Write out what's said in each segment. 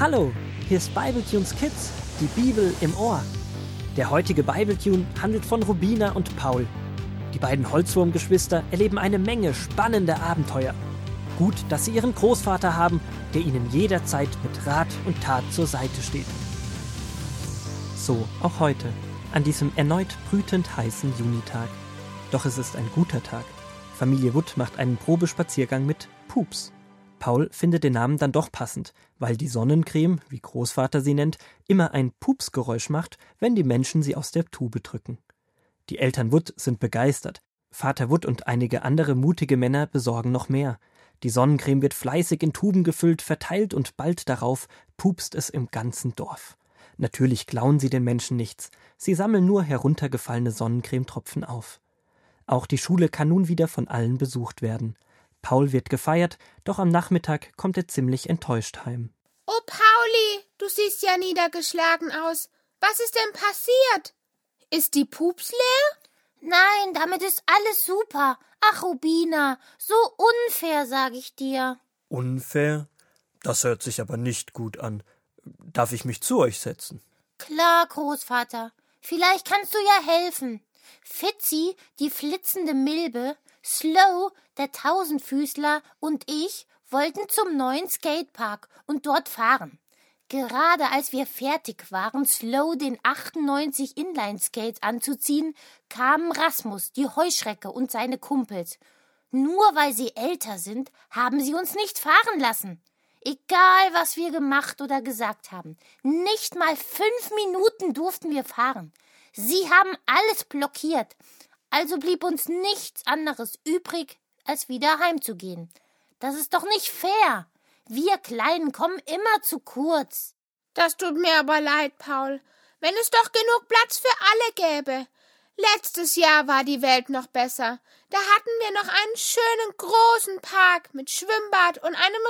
Hallo, hier ist Bibletunes Kids, die Bibel im Ohr. Der heutige Bibletune handelt von Rubina und Paul. Die beiden Holzwurmgeschwister erleben eine Menge spannender Abenteuer. Gut, dass sie ihren Großvater haben, der ihnen jederzeit mit Rat und Tat zur Seite steht. So auch heute, an diesem erneut brütend heißen Junitag. Doch es ist ein guter Tag. Familie Wood macht einen Probespaziergang mit Pups. Paul findet den Namen dann doch passend, weil die Sonnencreme, wie Großvater sie nennt, immer ein Pupsgeräusch macht, wenn die Menschen sie aus der Tube drücken. Die Eltern Wood sind begeistert. Vater Wood und einige andere mutige Männer besorgen noch mehr. Die Sonnencreme wird fleißig in Tuben gefüllt, verteilt und bald darauf pupst es im ganzen Dorf. Natürlich klauen sie den Menschen nichts. Sie sammeln nur heruntergefallene Sonnencremetropfen auf. Auch die Schule kann nun wieder von allen besucht werden. Paul wird gefeiert, doch am Nachmittag kommt er ziemlich enttäuscht heim. Oh, Pauli, du siehst ja niedergeschlagen aus. Was ist denn passiert? Ist die Pups leer? Nein, damit ist alles super. Ach, Rubina, so unfair, sag ich dir. Unfair? Das hört sich aber nicht gut an. Darf ich mich zu euch setzen? Klar, Großvater. Vielleicht kannst du ja helfen. Fitzi, die flitzende Milbe, Slow, der Tausendfüßler und ich wollten zum neuen Skatepark und dort fahren. Gerade als wir fertig waren, Slow den 98 Inline-Skates anzuziehen, kamen Rasmus, die Heuschrecke und seine Kumpels. Nur weil sie älter sind, haben sie uns nicht fahren lassen. Egal, was wir gemacht oder gesagt haben, nicht mal fünf Minuten durften wir fahren. Sie haben alles blockiert. Also blieb uns nichts anderes übrig, als wieder heimzugehen. Das ist doch nicht fair. Wir Kleinen kommen immer zu kurz. Das tut mir aber leid, Paul. Wenn es doch genug Platz für alle gäbe. Letztes Jahr war die Welt noch besser. Da hatten wir noch einen schönen großen Park mit Schwimmbad und einem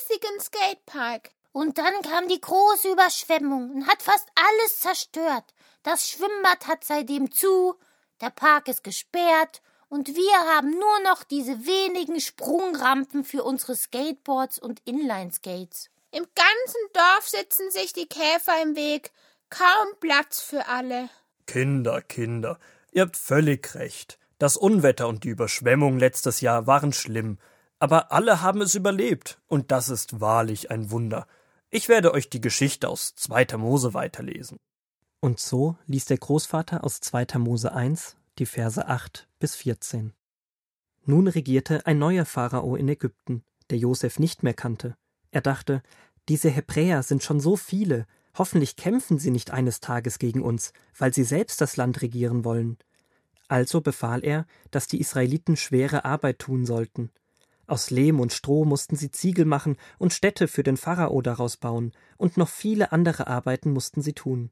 riesigen Skatepark. Und dann kam die große Überschwemmung und hat fast alles zerstört. Das Schwimmbad hat seitdem zu, der Park ist gesperrt und wir haben nur noch diese wenigen Sprungrampen für unsere Skateboards und Inline-Skates. Im ganzen Dorf sitzen sich die Käfer im Weg. Kaum Platz für alle. Kinder, Kinder, ihr habt völlig recht. Das Unwetter und die Überschwemmung letztes Jahr waren schlimm, aber alle haben es überlebt, und das ist wahrlich ein Wunder. Ich werde euch die Geschichte aus 2. Mose weiterlesen. Und so liest der Großvater aus 2. Mose 1 die Verse 8 bis 14. Nun regierte ein neuer Pharao in Ägypten, der Josef nicht mehr kannte. Er dachte, diese Hebräer sind schon so viele, hoffentlich kämpfen sie nicht eines Tages gegen uns, weil sie selbst das Land regieren wollen. Also befahl er, dass die Israeliten schwere Arbeit tun sollten. Aus Lehm und Stroh mussten sie Ziegel machen und Städte für den Pharao daraus bauen, und noch viele andere Arbeiten mussten sie tun.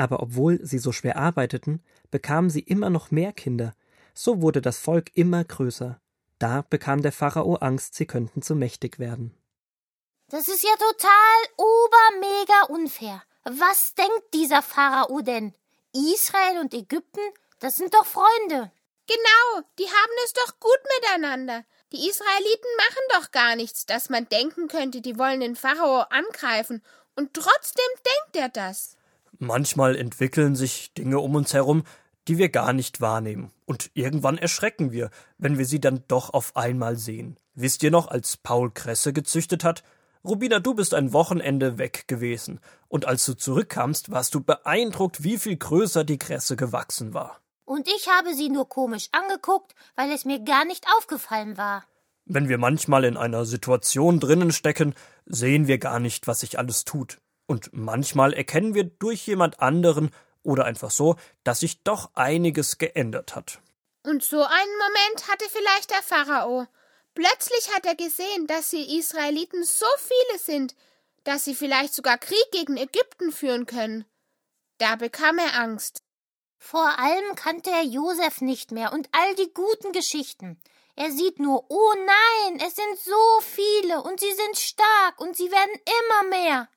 Aber obwohl sie so schwer arbeiteten, bekamen sie immer noch mehr Kinder. So wurde das Volk immer größer. Da bekam der Pharao Angst, sie könnten zu mächtig werden. Das ist ja total obermega unfair. Was denkt dieser Pharao denn? Israel und Ägypten, das sind doch Freunde. Genau, die haben es doch gut miteinander. Die Israeliten machen doch gar nichts, dass man denken könnte, die wollen den Pharao angreifen. Und trotzdem denkt er das. Manchmal entwickeln sich Dinge um uns herum, die wir gar nicht wahrnehmen. Und irgendwann erschrecken wir, wenn wir sie dann doch auf einmal sehen. Wisst ihr noch, als Paul Kresse gezüchtet hat? Rubina, du bist ein Wochenende weg gewesen. Und als du zurückkamst, warst du beeindruckt, wie viel größer die Kresse gewachsen war. Und ich habe sie nur komisch angeguckt, weil es mir gar nicht aufgefallen war. Wenn wir manchmal in einer Situation drinnen stecken, sehen wir gar nicht, was sich alles tut. Und manchmal erkennen wir durch jemand anderen oder einfach so, dass sich doch einiges geändert hat. Und so einen Moment hatte vielleicht der Pharao. Plötzlich hat er gesehen, dass die Israeliten so viele sind, dass sie vielleicht sogar Krieg gegen Ägypten führen können. Da bekam er Angst. Vor allem kannte er Josef nicht mehr und all die guten Geschichten. Er sieht nur, oh nein, es sind so viele und sie sind stark und sie werden immer mehr.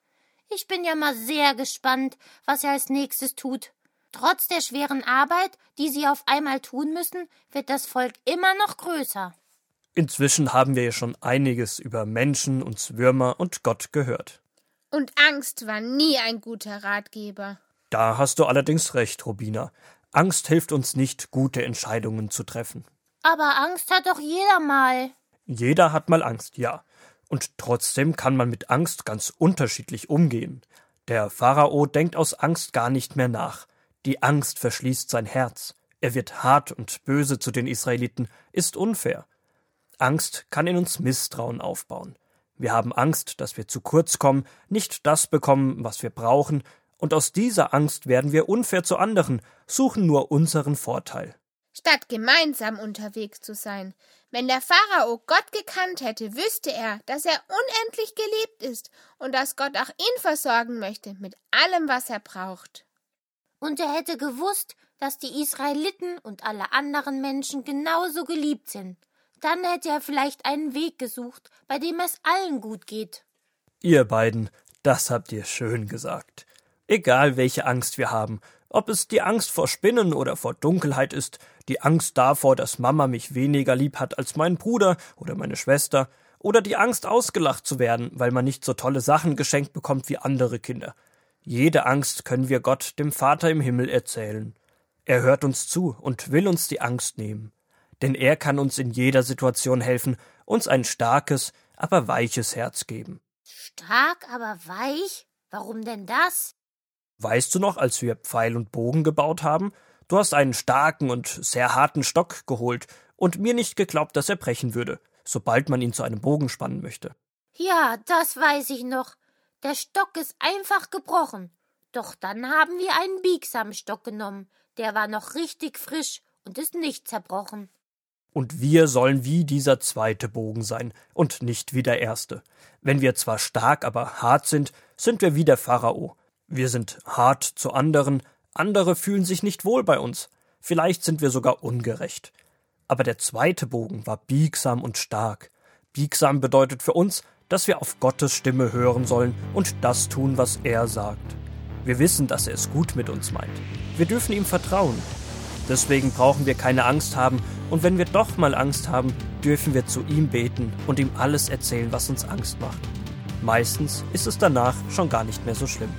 Ich bin ja mal sehr gespannt, was er als nächstes tut. Trotz der schweren Arbeit, die sie auf einmal tun müssen, wird das Volk immer noch größer. Inzwischen haben wir ja schon einiges über Menschen und Würmer und Gott gehört. Und Angst war nie ein guter Ratgeber. Da hast du allerdings recht, Robina. Angst hilft uns nicht, gute Entscheidungen zu treffen. Aber Angst hat doch jeder mal. Jeder hat mal Angst, ja. Und trotzdem kann man mit Angst ganz unterschiedlich umgehen. Der Pharao denkt aus Angst gar nicht mehr nach. Die Angst verschließt sein Herz. Er wird hart und böse zu den Israeliten, ist unfair. Angst kann in uns Misstrauen aufbauen. Wir haben Angst, dass wir zu kurz kommen, nicht das bekommen, was wir brauchen, und aus dieser Angst werden wir unfair zu anderen, suchen nur unseren Vorteil. Statt gemeinsam unterwegs zu sein. Wenn der Pharao Gott gekannt hätte, wüsste er, dass er unendlich geliebt ist und dass Gott auch ihn versorgen möchte mit allem, was er braucht. Und er hätte gewusst, dass die Israeliten und alle anderen Menschen genauso geliebt sind. Dann hätte er vielleicht einen Weg gesucht, bei dem es allen gut geht. Ihr beiden, das habt ihr schön gesagt. Egal welche Angst wir haben, ob es die Angst vor Spinnen oder vor Dunkelheit ist, die Angst davor, dass Mama mich weniger lieb hat als mein Bruder oder meine Schwester, oder die Angst ausgelacht zu werden, weil man nicht so tolle Sachen geschenkt bekommt wie andere Kinder. Jede Angst können wir Gott, dem Vater im Himmel, erzählen. Er hört uns zu und will uns die Angst nehmen denn er kann uns in jeder Situation helfen, uns ein starkes, aber weiches Herz geben. Stark, aber weich? Warum denn das? Weißt du noch, als wir Pfeil und Bogen gebaut haben? Du hast einen starken und sehr harten Stock geholt und mir nicht geglaubt, dass er brechen würde, sobald man ihn zu einem Bogen spannen möchte. Ja, das weiß ich noch. Der Stock ist einfach gebrochen. Doch dann haben wir einen biegsamen Stock genommen. Der war noch richtig frisch und ist nicht zerbrochen. Und wir sollen wie dieser zweite Bogen sein und nicht wie der erste. Wenn wir zwar stark, aber hart sind, sind wir wie der Pharao. Wir sind hart zu anderen, andere fühlen sich nicht wohl bei uns. Vielleicht sind wir sogar ungerecht. Aber der zweite Bogen war biegsam und stark. Biegsam bedeutet für uns, dass wir auf Gottes Stimme hören sollen und das tun, was er sagt. Wir wissen, dass er es gut mit uns meint. Wir dürfen ihm vertrauen. Deswegen brauchen wir keine Angst haben, und wenn wir doch mal Angst haben, dürfen wir zu ihm beten und ihm alles erzählen, was uns Angst macht. Meistens ist es danach schon gar nicht mehr so schlimm.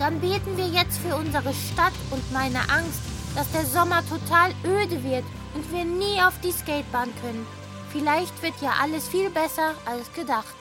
Dann beten wir jetzt für unsere Stadt und meine Angst, dass der Sommer total öde wird und wir nie auf die Skatebahn können. Vielleicht wird ja alles viel besser als gedacht.